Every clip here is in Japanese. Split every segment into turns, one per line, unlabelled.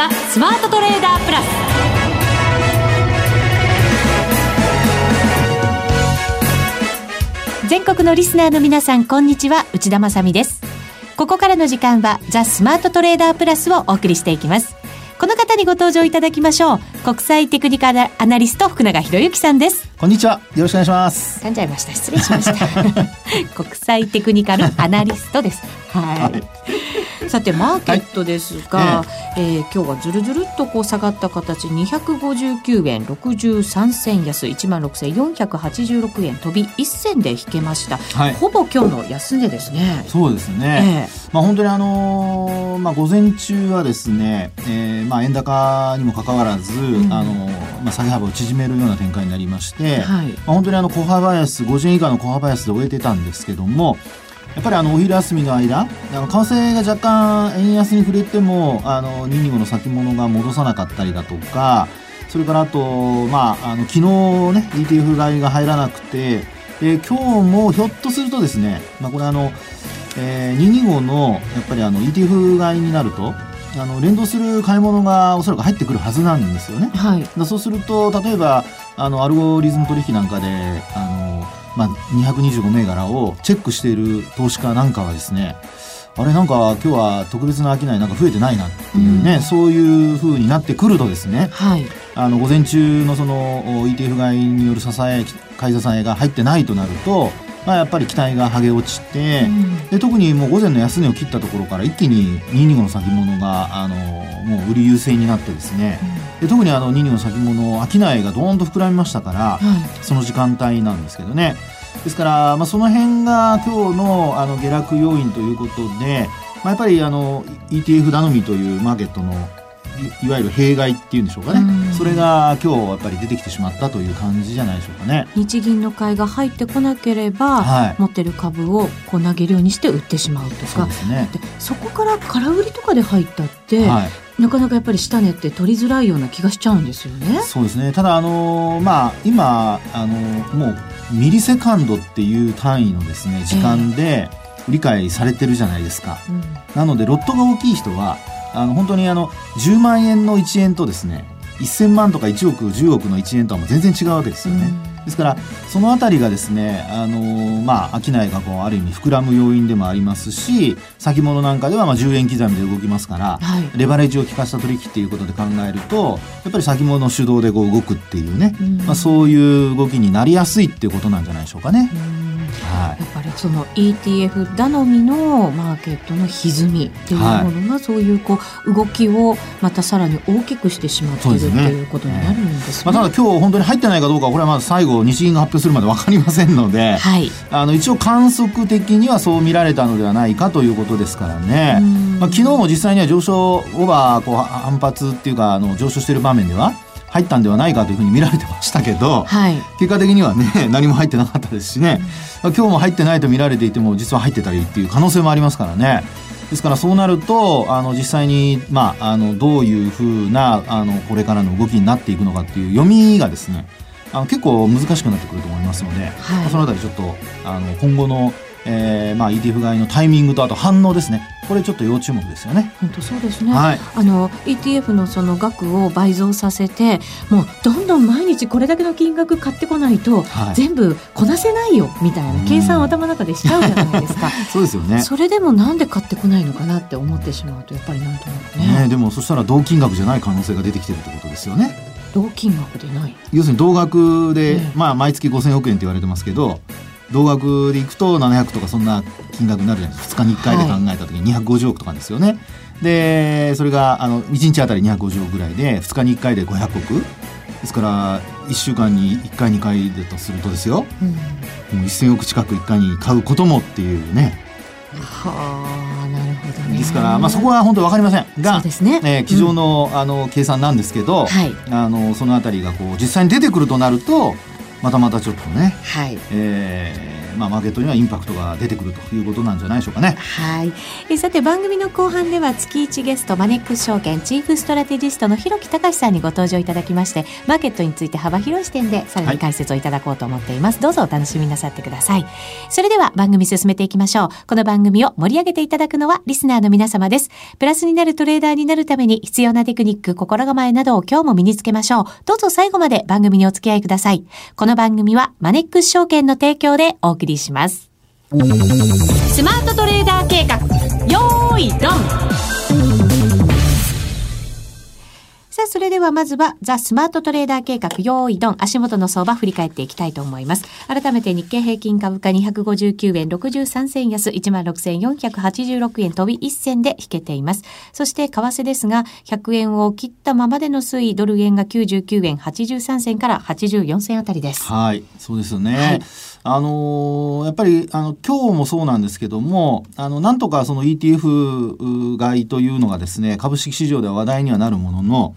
ザ・スマートトレーダープラス。全国のリスナーの皆さんこんにちは。内田まさです。ここからの時間はザ・スマートトレーダープラスをお送りしていきます。この方にご登場いただきましょう。国際テクニカルアナリスト福永博之さんです。
こんにちは。よろしくお願いします。
噛んじゃいました。失礼しました。国際テクニカルアナリストです。はい、はい。さてマーケットですが、はい、えー、今日はずるずるっとこう下がった形259円63銭安1万6486円飛び1銭で引けました、はい、ほぼ今日の安値ですね。
そうですね、えー、まあ本当にあのー、まあ午前中はですね、えー、まあ円高にもかかわらず、うん、あのー、まあ下げ幅を縮めるような展開になりまして、はい、まあ本当にあの小幅安50円以下の小幅安で終えてたんですけどもやっぱりあのお昼休みの間、あの為替が若干円安に触れても、あの225の先物が戻さなかったりだとか、それからあと、まあ、あの昨日ね、ETF 買いが入らなくて、で今日もひょっとするとですね、まあ、これあの、えー、225のやっぱりあの ETF 買いになると、あの連動する買い物がおそらく入ってくるはずなんですよね。はい、そうすると例えばあのアルゴリズム取引なんかであのまあ、225銘柄をチェックしている投資家なんかはですねあれなんか今日は特別な商いなんか増えてないなっていうね、うん、そういうふうになってくるとですね、はい、あの午前中のその ETF 買いによる支え買い支えが入ってないとなると、まあ、やっぱり期待が剥げ落ちて、うん、で特にもう午前の安値を切ったところから一気に225の先物があのもう売り優勢になってですね、うん、で特にあの225の先物商いがどーんと膨らみましたから、はい、その時間帯なんですけどね。ですから、まあ、その辺が今日のあの下落要因ということで、まあ、やっぱりあの ETF 頼みというマーケットのいわゆる弊害っていうんでしょうかね、それが今日やっぱり出てきてしまったという感じじゃないでしょうかね。
日銀の買いが入ってこなければ、はい、持ってる株をこう投げるようにして売ってしまうとか。そ
う、ね、
そこから空売りとかで入ったって、はい、なかなかやっぱり下値って取りづらいような気がしちゃうんですよね。
そうですね。ただあのまあ今あのもうミリセカンドっていう単位のですね時間で理解されてるじゃないですか。えーうん、なのでロットが大きい人はあの本当にあの10万円の1円とですね1000万とか1億10億の1円とはもう全然違うわけですよね。ですからそのあたりがですねあのー、まあ商いがこうある意味膨らむ要因でもありますし先物なんかではまあ10円刻みで動きますから、はい、レバレッジを効かせた取引っていうことで考えるとやっぱり先物主導でこう動くっていうね、まあ、そういう動きになりやすいっていうことなんじゃないでしょうかね。
はい、やっぱりその ETF 頼みのマーケットの歪みっていうものがそういうこう動きをまたさらに大きくしてしまっている、ね、っていうことになるんですね。ま
あ、ただ今日本当に入ってないかどうかこれはまず最後日銀が発表するまで分かりませんので、はい、あの一応観測的にはそう見られたのではないかということですからね。まあ、昨日も実際には上昇オーバーこう反発っていうかあの上昇している場面では入ったんではないかというふうに見られてましたけど、はい、結果的にはね 何も入ってなかったですしね、うん、今日も入ってないと見られていても実は入ってたりっていう可能性もありますからね。ですからそうなるとあの実際に、まあ、あのどういうふうなあのこれからの動きになっていくのかっていう読みがですねあの結構難しくなってくると思いますので、はい、そのあたりちょっとあの今後のえーまあ、ETF 買いのタイミングとあと反応ですね。これちょっと要注目ですよね。
本当そうですね、はい、あの ETF のその額を倍増させてもうどんどん毎日これだけの金額買ってこないと、はい、全部こなせないよみたいな計算を頭の中でしちゃうじゃないですか。
そうですよね。
それでもなんで買ってこないのかなって思ってしまうとやっぱりなんとなく
ね。ねでもそしたら同金額じゃない可能性が出てきてるってことですよね
同金額でない。
要するに同額で、ね、まあ毎月5000億円って言われてますけど同額でいくと700とかそんな金額になるじゃないですか。2日に1回で考えた時に250億とかですよね、はい、でそれがあの1日あたり250億ぐらいで2日に1回で500億。ですから1週間に1回2回だとするとですよ、うん、もう1000億近く1回に買うこともっていうね
はあなるほどね。
ですから、まあ、そこは本当分かりません。がそうですね、えー、机上の,、あの計算なんですけど、はい、あのそのあたりがこう実際に出てくるとなるとまたまたちょっとね、はい。えー、まあ、マーケットにはインパクトが出てくるということなんじゃないでしょうかね。
はい。えさて番組の後半では月1ゲストマネックス証券チーフストラテジストの広木隆さんにご登場いただきましてマーケットについて幅広い視点でさらに解説をいただこうと思っています。はい、どうぞお楽しみなさってください。それでは番組進めていきましょう。この番組を盛り上げていただくのはリスナーの皆様です。プラスになるトレーダーになるために必要なテクニック、心構えなどを今日も身につけましょう。どうぞ最後まで番組にお付き合いください。この番組はマネックス証券の提供でお送りします。スマートトレーダー計画、よーい、ドンさあ、それではまずは、ザ・スマートトレーダー計画、用意ドン、足元の相場振り返っていきたいと思います。改めて日経平均株価259円63銭安、16,486円飛び1銭で引けています。そして、為替ですが、100円を切ったままでの推移、ドル円が99円83銭から84銭あたりです。
はい、そうですよね。はいあのー、やっぱりあの今日もそうなんですけどもあのなんとかその ETF 買いというのがですね株式市場では話題にはなるものの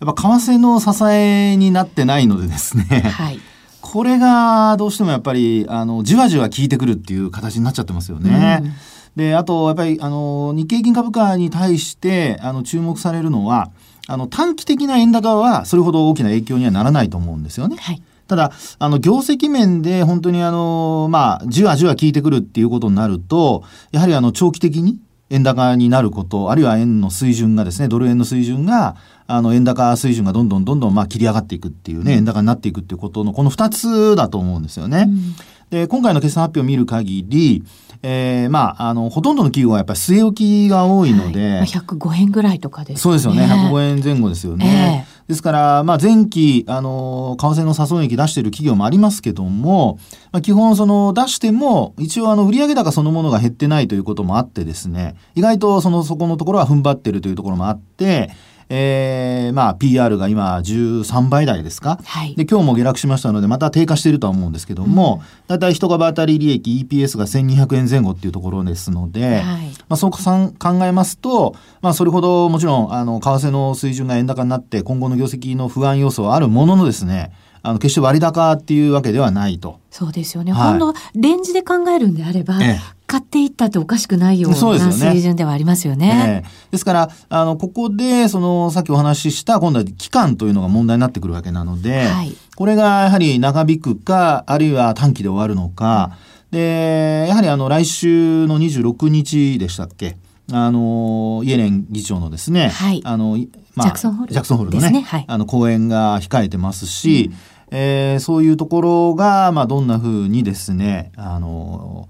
やっぱ為替の支えになってないのでですね、はい、これがどうしてもやっぱりあのじわじわ効いてくるっていう形になっちゃってますよね。うん、であとやっぱりあの日経平均株価に対してあの注目されるのはあの短期的な円高はそれほど大きな影響にはならないと思うんですよね。はいただ、あの、業績面で本当にあの、まあ、じわじわ効いてくるっていうことになると、やはりあの、長期的に円高になること、あるいは円の水準がですね、ドル円の水準が、あの、円高水準がどんどんどんどん、まあ、切り上がっていくっていうね、円高になっていくっていうことの、この二つだと思うんですよね。うん、で、今回の決算発表を見る限り、えー、まあ、あの、ほとんどの企業はやっぱり据え置きが多いので。はい、
105円ぐらいとかですね。
そうですよね。105円前後ですよね。えー、ですから、まあ、前期、あの、為替の誘い益出している企業もありますけども、まあ、基本、その、出しても、一応、あの、売上高そのものが減ってないということもあってですね、意外と、その、そこのところは踏ん張ってるというところもあって、えー、まあ PR が今13倍台ですか、はい、で今日も下落しましたのでまた低下しているとは思うんですけども、だいたい一株当たり利益 EPS が1200円前後っていうところですので、はい、まあ、そう考えますと、まあ、それほどもちろんあの為替の水準が円高になって今後の業績の不安要素はあるもののですねあの決して割高っていうわけではないと。
そうですよね。はい、本当レンジで考えるんであれば、ええ、買っていったっておかしくないような水準ではありますよね。
えー、ですから、あの、ここで、その、さっきお話しした、今度は期間というのが問題になってくるわけなので、はい、これがやはり長引くか、あるいは短期で終わるのか、うん、で、やはりあの、来週の26日でしたっけ？あの、イエレン議長のですね、はい、あの、
まあ、ジャクソンホール。
のね、ねはい、あの、講演が控えてますし、うんえー、そういうところが、まあ、どんなふうにですね、あの、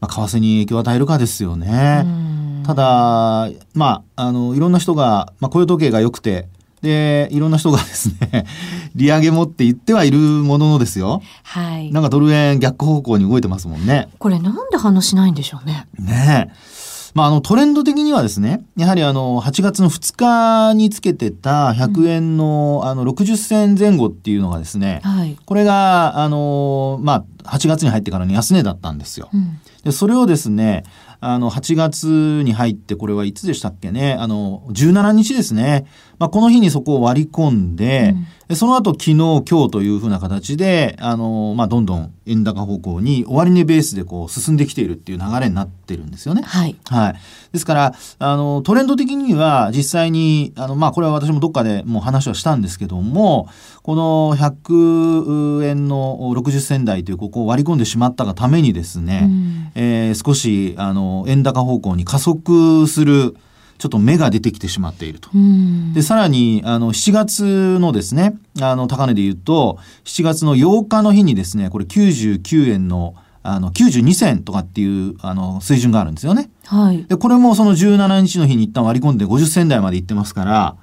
まあ、為替に影響を与えるかですよね。ただ、まあ、あの、いろんな人が、まあ、雇用統計が良くて、で、いろんな人がですね、利上げもって言ってはいるもののですよ。はい。なんかドル円逆方向に動いてますもんね。
これなんで反応しないんでしょうね。
ねえ。まあ、あの、トレンド的にはですね、やはりあの、8月の2日につけてた100円の、うん、あの、60銭前後っていうのがですね、はい、これが、あの、まあ、8月に入ってからの安値だったんですよ。うん、で、それをですね、あの、8月に入って、これはいつでしたっけね、あの、17日ですね。まあ、この日にそこを割り込んで、うん、その後昨日、今日というふうな形で、あの、まあ、どんどん円高方向に終値ベースでこう進んできているっていう流れになってるんですよね。はい。はい。ですから、あの、トレンド的には実際に、あの、まあ、これは私もどっかでもう話はしたんですけども、この100円の60銭台というここを割り込んでしまったがためにですね、うん、えー、少し、あの、円高方向に加速する、ちょっと芽が出てきてしまっていると。で、さらに、あの、7月のですね、あの、高値で言うと、7月の8日の日にですね、これ99円の、あの、92銭とかっていう、あの、水準があるんですよね。はい。で、これもその17日の日に一旦割り込んで50銭台まで行ってますから、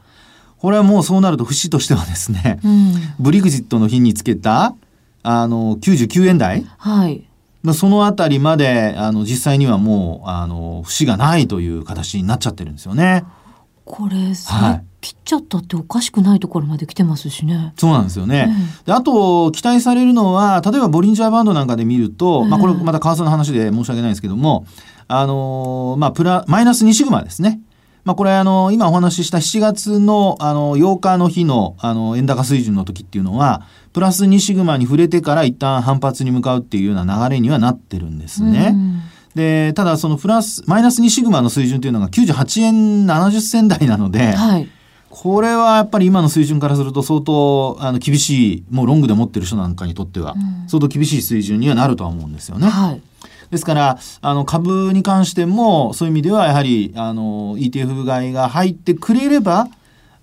これはもうそうなると節としてはですね、うん、ブリグジットの日につけた、あの、99円台はい。そのあたりまで、あの、実際にはもう、あの、節がないという形になっちゃってるんですよね。
これ、はい、切っちゃったっておかしくないところまで来てますしね。
そうなんですよね。えー、であと、期待されるのは、例えばボリンジャーバンドなんかで見ると、えー、まあこれまた為替の話で申し訳ないんですけども、あのー、まあプラ、マイナス2シグマですね。まあ、これあの今お話しした7月のあの8日の日のあの円高水準の時っていうのはプラス2シグマに触れてから一旦反発に向かうっていうような流れにはなってるんですね。でただそのプラスマイナス2シグマの水準というのが98円70銭台なので、はい、これはやっぱり今の水準からすると相当あの厳しいもうロングで持ってる人なんかにとっては相当厳しい水準にはなるとは思うんですよね。はいですから、あの、株に関しても、そういう意味では、やはり、あの、ETF 買いが入ってくれれば、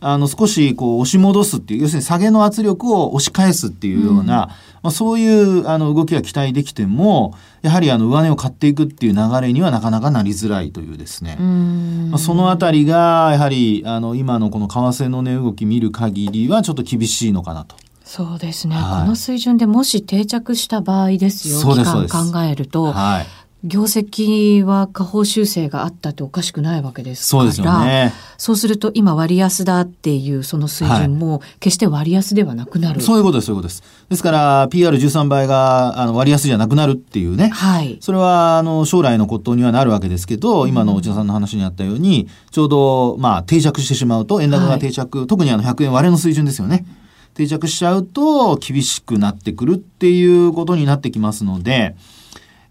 あの、少し、こう、押し戻すっていう、要するに下げの圧力を押し返すっていうような、うん、まあ、そういう、あの、動きが期待できても、やはり、あの、上値を買っていくっていう流れにはなかなかなりづらいというですね。まあ、そのあたりが、やはり、あの、今のこの為替の値動き見る限りは、ちょっと厳しいのかなと。
そうですね、はい、この水準でもし定着した場合ですよ。期間考えると、はい、業績は下方修正があったっておかしくないわけですから。そうですよ、ね、そうすると今割安だっていうその水準も決して割安ではなくなる、はい、
そういうことですそういうことです。ですから PR13 倍があの割安じゃなくなるっていうね、はい、それはあの将来のことにはなるわけですけど今の内田さんの話にあったようにちょうどまあ定着してしまうと円高が定着、はい、特にあの100円割れの水準ですよね。定着しちゃうと厳しくなってくるっていうことになってきますので、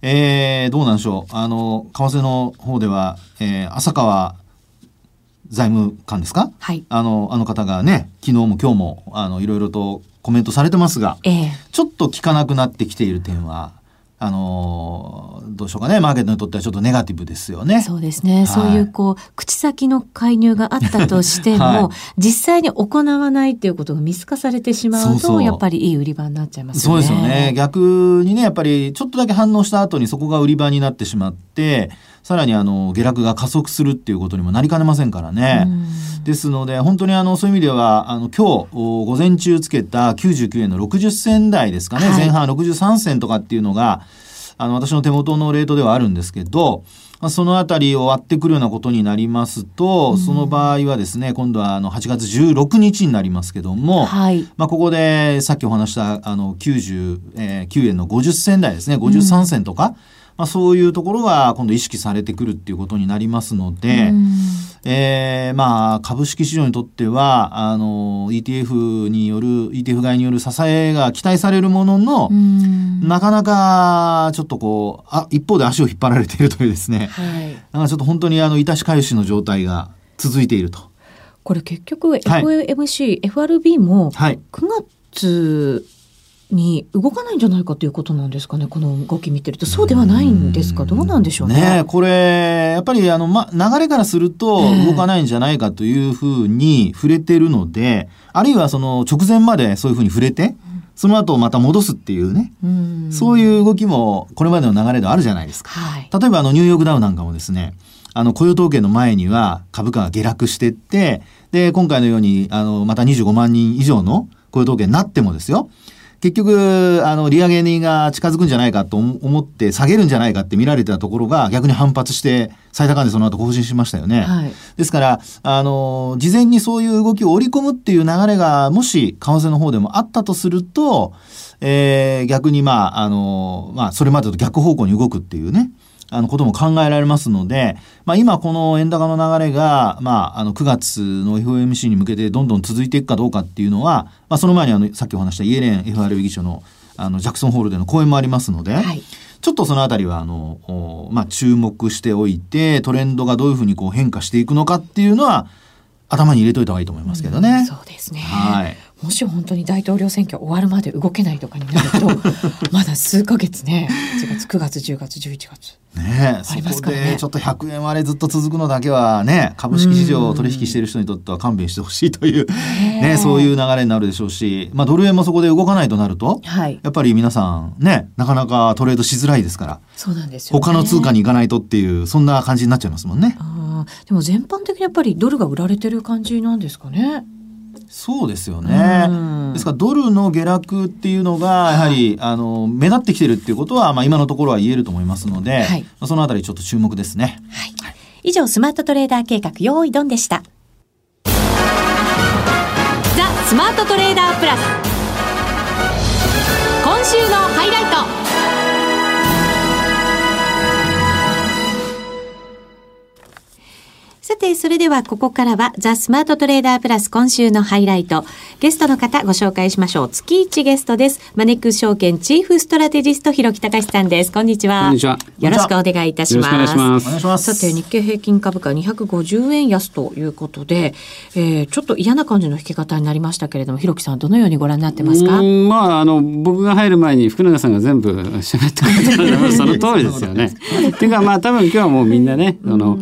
えー、どうなんでしょう。あの、為替の方では、えー、浅川財務官ですか？はい。あの、あの方がね、昨日も今日も、あの、いろいろとコメントされてますが、えー、ちょっと聞かなくなってきている点は、あのどうしようかね。マーケットにとってはちょっとネガティブですよね。
そうですね、はい、そういうこう口先の介入があったとしても、はい、実際に行わないっていうことが見透かされてしまうとやっぱりいい売り場になっちゃいますよ
ね。そうですよね。逆にねやっぱりちょっとだけ反応した後にそこが売り場になってしまってさらにあの下落が加速するっていうことにもなりかねませんからね。ですので本当にあのそういう意味ではあの今日午前中つけた99円の60銭台ですかね、はい、前半63銭とかっていうのがあの私の手元のレートではあるんですけど、まあ、そのあたりを割ってくるようなことになりますと、その場合はですね今度はあの8月16日になりますけども、はい、まあ、ここでさっきお話したあの99円の50銭台ですね。53銭とか、うんまあ、そういうところが今度意識されてくるっていうことになりますので、うん、えー、まあ株式市場にとってはあの ETF による ETF 買いによる支えが期待されるものの、うん、なかなかちょっとこうあ一方で足を引っ張られているというですね、はい、だからちょっと本当にあのいたし返しの状態が続いていると。
これ結局 FOMC、はい、FRB も9月に動かないんじゃないかということなんですかねこの動き見てると。そうではないんですか？どうなんでしょうね。
ねこれやっぱりあの、ま、流れからすると動かないんじゃないかというふうに触れてるので、あるいはその直前までそういうふうに触れて、その後また戻すっていうね、うそういう動きもこれまでの流れではあるじゃないですか。はい、例えばあのニューヨークダウなんかもですね、あの雇用統計の前には株価が下落してって、で、今回のようにあのまた25万人以上の雇用統計になってもですよ、結局、あの、利上げが近づくんじゃないかと思って下げるんじゃないかって見られてたところが逆に反発して最高値その後更新しましたよね。はい、ですから、あの、事前にそういう動きを織り込むっていう流れがもし為替の方でもあったとすると、えー、逆にまあ、あの、まあ、それまでと逆方向に動くっていうね。あのことも考えられますので、まあ、今この円高の流れが、まあ、あの9月の FOMC に向けてどんどん続いていくかどうかっていうのは、まあ、その前にあのさっきお話したイエレン FRB 議長のあのジャクソンホールでの講演もありますので、はい、ちょっとそのあたりはあの、まあ、注目しておいてトレンドがどういうふうにこう変化していくのかっていうのは頭に入れといた方がいいと思いますけどね。うん、
そうですね。はい。もし本当に大統領選挙終わるまで動けないとかになると まだ数ヶ月ね8月9月10月11月。
ねえ、そこでちょっと100円割れずっと続くのだけはね株式市場を取引している人にとっては勘弁してほしいというねそういう流れになるでしょうし、まあ、ドル円もそこで動かないとなると、はい、やっぱり皆さんねなかなかトレードしづらいですから
そうなんです
よ、ね、他の通貨に行かないとっていうそんな感じになっちゃいますもんね。
でも全般的にやっぱりドルが売られてる感じなんですかね。
そうですよね。ですからドルの下落っていうのがやはり、はい、あの目立ってきてるっていうことはまあ今のところは言えると思いますので、はい、そのあたりちょっと注目ですね。
はい。以上スマートトレーダー計画用意ドンでした。ザスマートトレーダープラス。今週のハイライト。さて、それではここからはザ・スマートトレーダープラス今週のハイライト。ゲストの方ご紹介しましょう。月一ゲストです。マネックス証券チーフストラテジスト広木隆さんです。こんにちは。
こんにちは。
よろしくお願いいたします。お願いし
ます。お願いしま
す。さて、日経平均株価250円安ということで、えー、ちょっと嫌な感じの引き方になりましたけれども、広木さんどのようにご覧になってますか？
まあ、あの、僕が入る前に福永さんが全部 喋ってくれたので、その通りですよね。っていうか、まあ多分今日はもうみんなね、あの、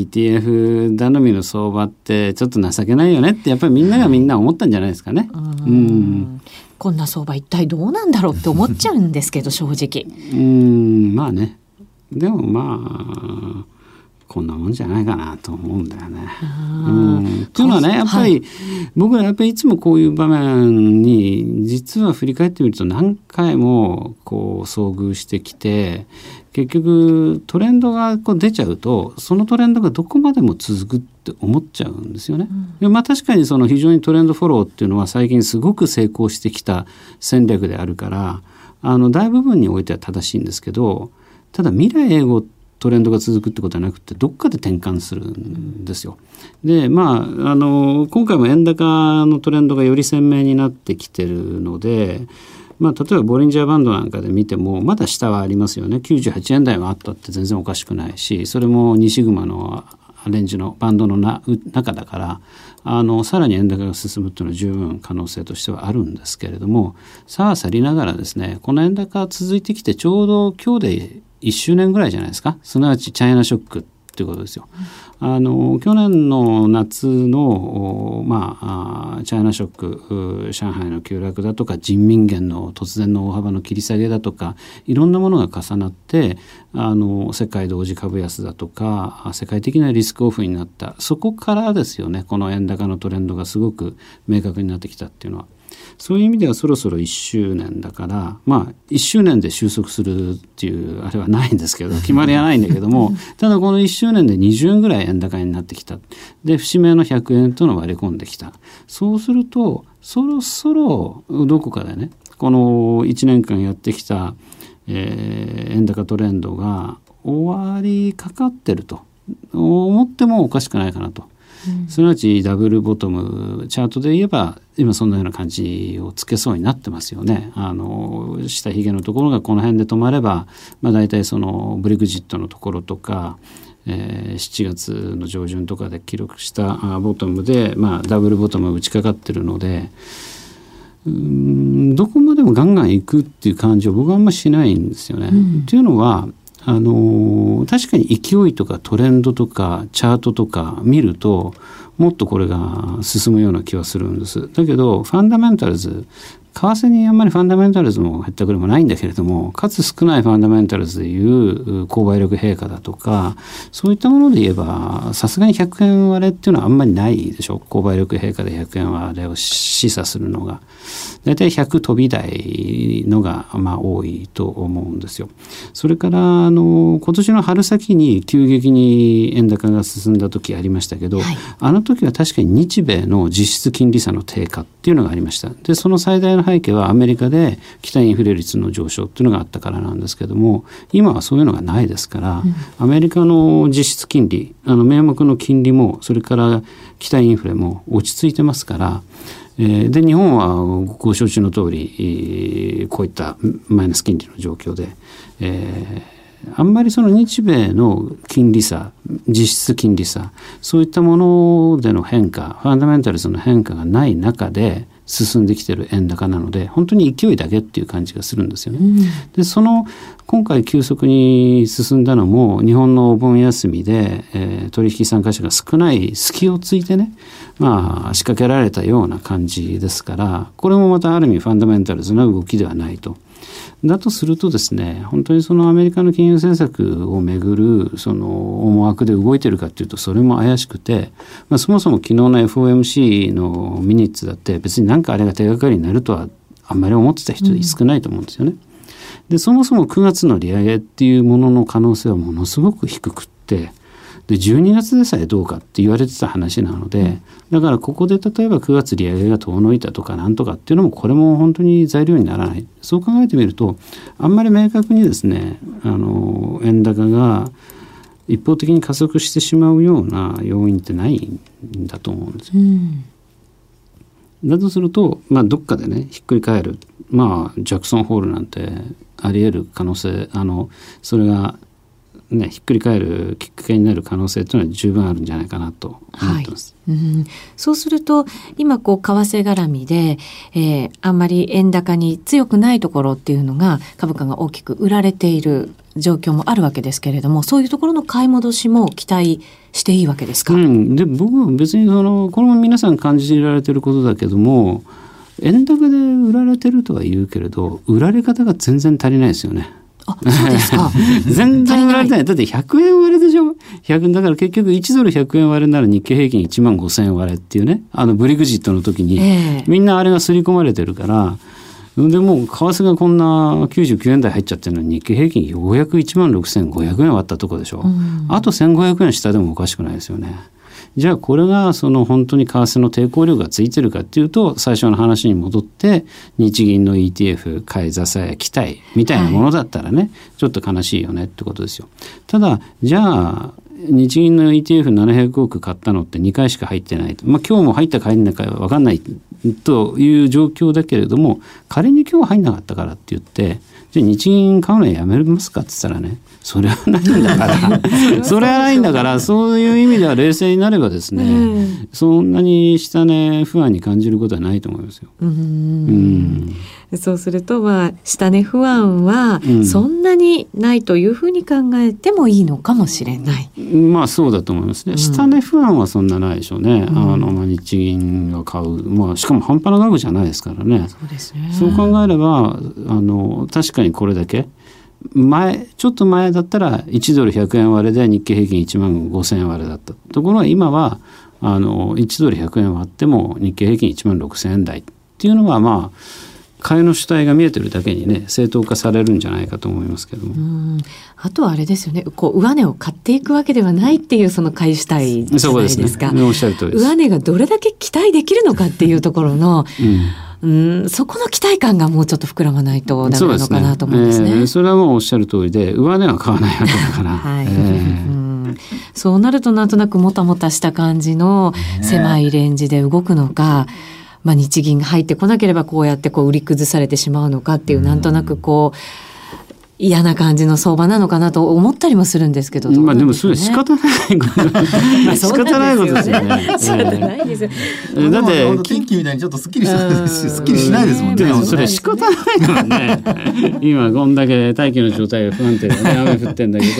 ETF 頼みの相場ってちょっと情けないよねってやっぱりみんながみんな思ったんじゃないですかね。
うん、こんな相場一体どうなんだろうって思っちゃうんですけど正直。
うんまあねでもまあこんなもんじゃないかなと思うんだよね。うん、というのはねやっぱり、はい、僕らやっぱりいつもこういう場面に実は振り返ってみると何回もこう遭遇してきて結局トレンドがこう出ちゃうとそのトレンドがどこまでも続くって思っちゃうんですよね。うん、まあ確かにその非常にトレンドフォローっていうのは最近すごく成功してきた戦略であるからあの大部分においては正しいんですけどただ未来永劫トレンドが続くってことはなくてどっかで転換するんですよ。でまああの今回も円高のトレンドがより鮮明になってきてるのでまあ、例えばボリンジャーバンドなんかで見てもまだ下はありますよね98円台はあったって全然おかしくないしそれも2シグマのレンジのバンドのな中だからあのさらに円高が進むっていうのは十分可能性としてはあるんですけれどもさあ去りながらですねこの円高続いてきてちょうど今日で1周年ぐらいじゃないですか？すなわちチャイナショックっていうことですよ。あの去年の夏の、まあ、チャイナショック上海の急落だとか人民元の突然の大幅の切り下げだとかいろんなものが重なってあの世界同時株安だとか世界的なリスクオフになったそこからですよねこの円高のトレンドがすごく明確になってきたっていうのは。そういう意味ではそろそろ1周年だからまあ1周年で収束するっていうあれはないんですけど 決まりはないんだけども ただこの1周年で20円ぐらい円高になってきた。で節目の100円とのを割り込んできた。そうするとそろそろどこかでねこの1年間やってきた、えー、円高トレンドが終わりかかってると。思ってもおかしくないかなと。すなわちダブルボトムチャートで言えば今そんなような感じをつけそうになってますよね。あの下髭のところがこの辺で止まれば、まあ、大体そのブレグジットのところとか、えー、7月の上旬とかで記録したボトムで、まあ、ダブルボトム打ちかかってるので。うんどこまでもガンガン行くっていう感じは僕はあんましないんですよね。うん、っていうのはあの確かに勢いとかトレンドとかチャートとか見るともっとこれが進むような気はするんです。だけどファンダメンタルズ為替にあんまりファンダメンタルズも減ったくれもないんだけれどもかつ少ないファンダメンタルズでいう購買力陛下だとかそういったもので言えばさすがに100円割れっていうのはあんまりないでしょ？購買力陛下で100円割れを示唆するのが。大体100飛び台のがまあ多いと思うんですよ。それからあの今年の春先に急激に円高が進んだ時ありましたけど、はい、あの時は確かに日米の実質金利差の低下っていうのがありました。でその最大の背景はアメリカで期待インフレ率の上昇っていうのがあったからなんですけども今はそういうのがないですから、うん、アメリカの実質金利あの名目の金利もそれから期待インフレも落ち着いてますから。えー、で日本はご承知の通りこういったマイナス金利の状況で、えー、あんまりその日米の金利差実質金利差そういったものでの変化ファンダメンタルズの変化がない中で進んできてる円高なので本当に勢いだけっていう感じがするんですよね。うん、でその今回急速に進んだのも日本のお盆休みで、えー、取引参加者が少ない隙をついてねまあ仕掛けられたような感じですからこれもまたある意味ファンダメンタルズな動きではないと。だとするとですね本当にそのアメリカの金融政策をめぐるその思惑で動いてるかっていうとそれも怪しくて、まあ、そもそも昨日の FOMC のミニッツだって別になんかあれが手がかりになるとはあんまり思ってた人少ないと思うんですよね。うん、でそもそも9月の利上げっていうものの可能性はものすごく低くってで12月でさえどうかって言われてた話なのでだからここで例えば9月利上げが遠のいたとかなんとかっていうのもこれも本当に材料にならない。そう考えてみるとあんまり明確にですねあの円高が一方的に加速してしまうような要因ってないんだと思うんですよ。うん。だとすると、まあ、どっかでねひっくり返る。まあジャクソンホールなんてありえる可能性あのそれがね、ひっくり返るきっかけになる可能性というのは十分あるんじゃないかなと思ってます。
はい、うん、そうすると今こう為替絡みで、えー、あんまり円高に強くないところっていうのが株価が大きく売られている状況もあるわけですけれどもそういうところの買い戻しも期待していいわけですか、
うん、で僕は別にそのこれも皆さん感じられてることだけども円高で売られてるとは言うけれど売られ方が全然足りないですよね。
あそうですか。
全然売られてない。だって100円割れでしょ？100だから結局1ドル100円割れなら日経平均1万5,000円割れっていうね。あのブリグジットの時に、えー、みんなあれが刷り込まれてるから。でも為替がこんな99円台入っちゃってるのに日経平均ようやく1万6500円割ったとこでしょ、うん、あと1500円下でもおかしくないですよね。じゃあこれがその本当に為替の抵抗力がついてるかっていうと最初の話に戻って日銀の ETF 買い支え期待みたいなものだったらね、はい、ちょっと悲しいよねってことですよ。ただじゃあ日銀の ETF700 億買ったのって2回しか入ってないまあ、今日も入ったか入んないか分かんないという状況だけれども仮に今日入んなかったからって言ってじゃあ日銀買うのやめますかって言ったらねそれはないんだから。それはないんだからそういう意味では冷静になればですね、うん、そんなに下値不安に感じることはないと思いますよ。うん。うん
そうするとまあ下値不安はそんなにないというふうに考えてもいいのかもしれない。
うん、まあそうだと思いますね。うん、下値不安はそんなないでしょうね。うん、あのまあ日銀が買うまあしかも半端な額じゃないですからね。そうですね。そう考えればあの確かにこれだけ。前ちょっと前だったら1ドル100円割れで日経平均1万5,000円割れだったところが今はあの1ドル100円割っても日経平均1万6,000円台っていうのがまあ買いの主体が見えてるだけにね正当化されるんじゃないかと思いますけども。
あとはあれですよね。こう上値を買っていくわけではないっていうその買い主体じゃないですか、ね、
おっしゃる通り
上値がどれだけ期待できるのかっていうところの、うん、うんそこの期待感がもうちょっと膨らまないとダメなのかなと思うんですね。そ、ねえー、
それはもうおっしゃる通りで上値は買わないわけだから。はい。え
ーそうなるとなんとなくもたもたした感じの狭いレンジで動くのか、まあ、日銀が入ってこなければこうやってこう売り崩されてしまうのかっていう、なんとなくこう嫌な感じの相場なのかなと思ったりもするんですけど、
ね、まあでもそれ仕方ないこと仕方ないことですよね。仕方
ないですよ。だって近畿みたいにちょっとすっきりすっきりしないですもんね。
でもそれ仕方ないからね。今こんだけ大気の状態が不安定でね雨降ってんだけど、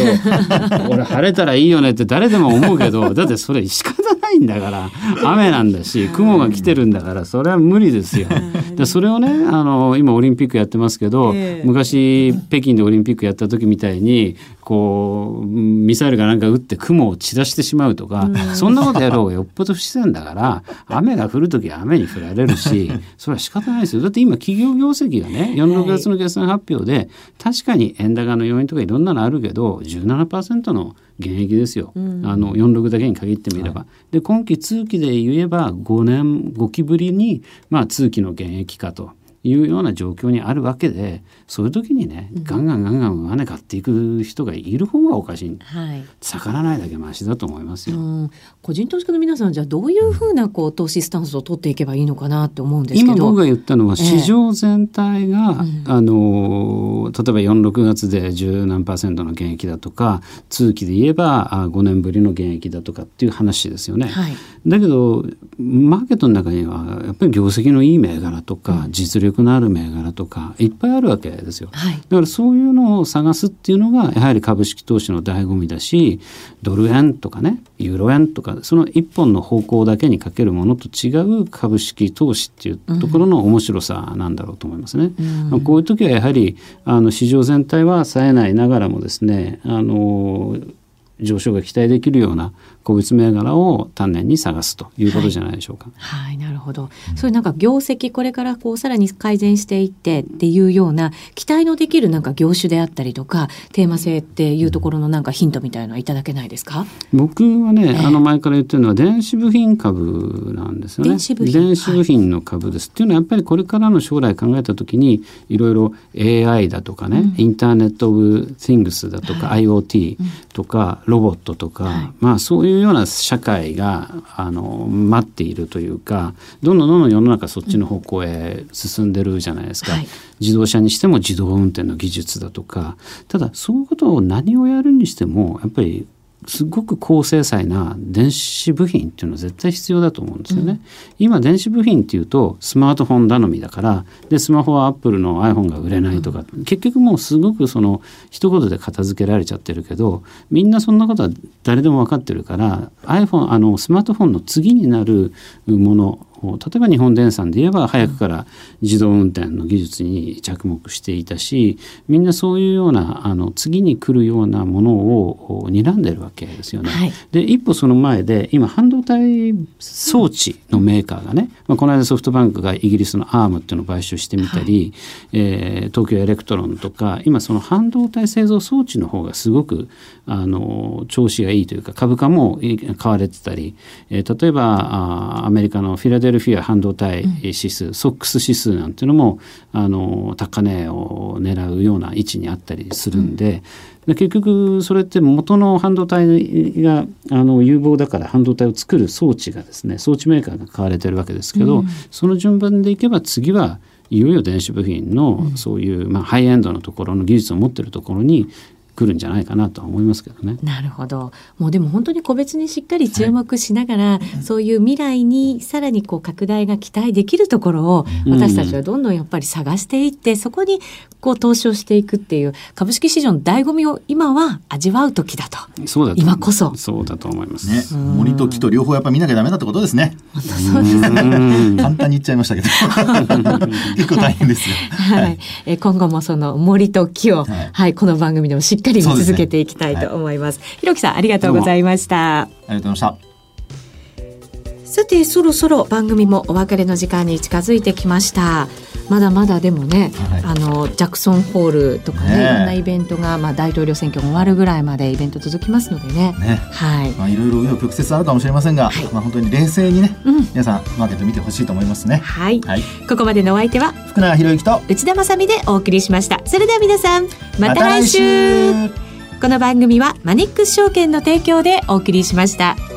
俺晴れたらいいよねって誰でも思うけど、だってそれ仕方ないんだから雨なんだし雲が来てるんだからそれは無理ですよ。でそれをねあの今オリンピックやってますけど、昔北京でオリンピックやった時みたいにこうミサイルがなんか撃って雲を散らしてしまうとか、そんなことやる方がよっぽど不自然だから雨が降る時は雨に降られるし それは仕方ないですよ。だって今企業業績がね46月の決算発表で、確かに円高の要因とかいろんなのあるけど17%の減益ですよ、うん、あの46だけに限ってみれば。はい、で今期通期で言えば5年5期ぶりに、まあ、通期の減益かと。いうような状況にあるわけでそういう時にねガンガンガンガン上値買っていく人がいる方がおかしい、はい、逆らないだけマシだと思いますよ。
個人投資家の皆さんじゃあどういうふうなこう投資スタンスを取っていけばいいのかなって思うんですけど。
今僕が言ったのは市場全体が、えー、あの例えば46月で十何パーセントの減益だとか通期で言えばあ5年ぶりの減益だとかっていう話ですよね。はい、だけどマーケットの中にはやっぱり業績のいい銘柄とか、実力のある銘柄とかいっぱいあるわけですよ、はい、だからそういうのを探すっていうのがやはり株式投資の醍醐味だしドル円とかねユーロ円とかその一本の方向だけにかけるものと違う株式投資っていうところの面白さなんだろうと思いますね。うん、こういう時はやはりあの市場全体は冴えないながらもですねあの上昇が期待できるような個別銘柄を丹念に探すということじゃないでしょうか。
はい、はい、なるほど。そういうなんか業績これからこうさらに改善していってっていうような期待のできるなんか業種であったりとかテーマ性っていうところのなんかヒントみたいなのはいただけないですか？
僕はね、えー、あの前から言ってるのは電子部品株なんですよね。電子部品電子部品の株です、はい、っていうのはやっぱりこれからの将来考えた時にいろいろ AI だとかね、うん、インターネット・オブ・シングスだとか、はい、IoT とか、ロボットとか、はい、まあそういうような社会があの待っているというかどんどんどんどん世の中そっちの方向へ進んでるじゃないですか、はい、自動車にしても自動運転の技術だとかただそういうことを何をやるにしてもやっぱりすごく高精細な電子部品っていうのは絶対必要だと思うんですよね。うん、今電子部品っていうとスマートフォン頼みだからでスマホはアップルの iPhone が売れないとか、うん、結局もうすごくその一言で片付けられちゃってるけどみんなそんなことは誰でも分かってるから iPhone あのスマートフォンの次になるもの例えば日本電産で言えば早くから自動運転の技術に着目していたしみんなそういうようなあの次に来るようなものを睨んでるわけですよね。はい、で一歩その前で今半導体装置のメーカーがね、まあ、この間ソフトバンクがイギリスのアームっていうのを買収してみたり、はい、えー、東京エレクトロンとか今その半導体製造装置の方がすごくあの調子がいいというか株価も買われてたり、えー、例えばあアメリカのフィラデルフィア半導体指数、うん、ソックス指数なんていうのもあの高値を狙うような位置にあったりするんで。うん、で結局それって元の半導体があの有望だから半導体を作る装置がですね装置メーカーが買われてるわけですけど、うん、その順番でいけば次はいよいよ電子部品のそういう、まあ、ハイエンドのところの技術を持ってるところに来るんじゃないかなと思いますけどね。
なるほど。もうでも本当に個別にしっかり注目しながら、はい、そういう未来にさらにこう拡大が期待できるところを私たちはどんどんやっぱり探していって、うん、そこにこう投資をしていくっていう株式市場の醍醐味を今は味わう時だと。
そうだ
今こそ。
そうだと思います。
ね、森と木と両方やっぱ見なきゃダメだってことですね。
本当そうですね。
簡単に言っちゃいましたけど、結構大変ですよ。
はい。え今後もその森と木を、はい、はい、この番組でもしっかり見続けていきたいと思います。ひろきさんありがとうございました。
ありがとうございました。
さてそろそろ番組もお別れの時間に近づいてきましたまだまだでもね、はい、あのジャクソンホールとかね、ね、いろんなイベントが、まあ、大統領選挙が終わるぐらいまでイベント続きますのでね。ねはい。
まあいろいろ紆余曲折あるかもしれませんが、はい、まあ本当に冷静にね、うん、皆さんマーケット見てほしいと思いますね。
はい。はい、ここまでのお相手は
福永博之と
内田まさでお送りしました。それでは皆さんまた来週。ま、来週この番組はマネックス証券の提供でお送りしました。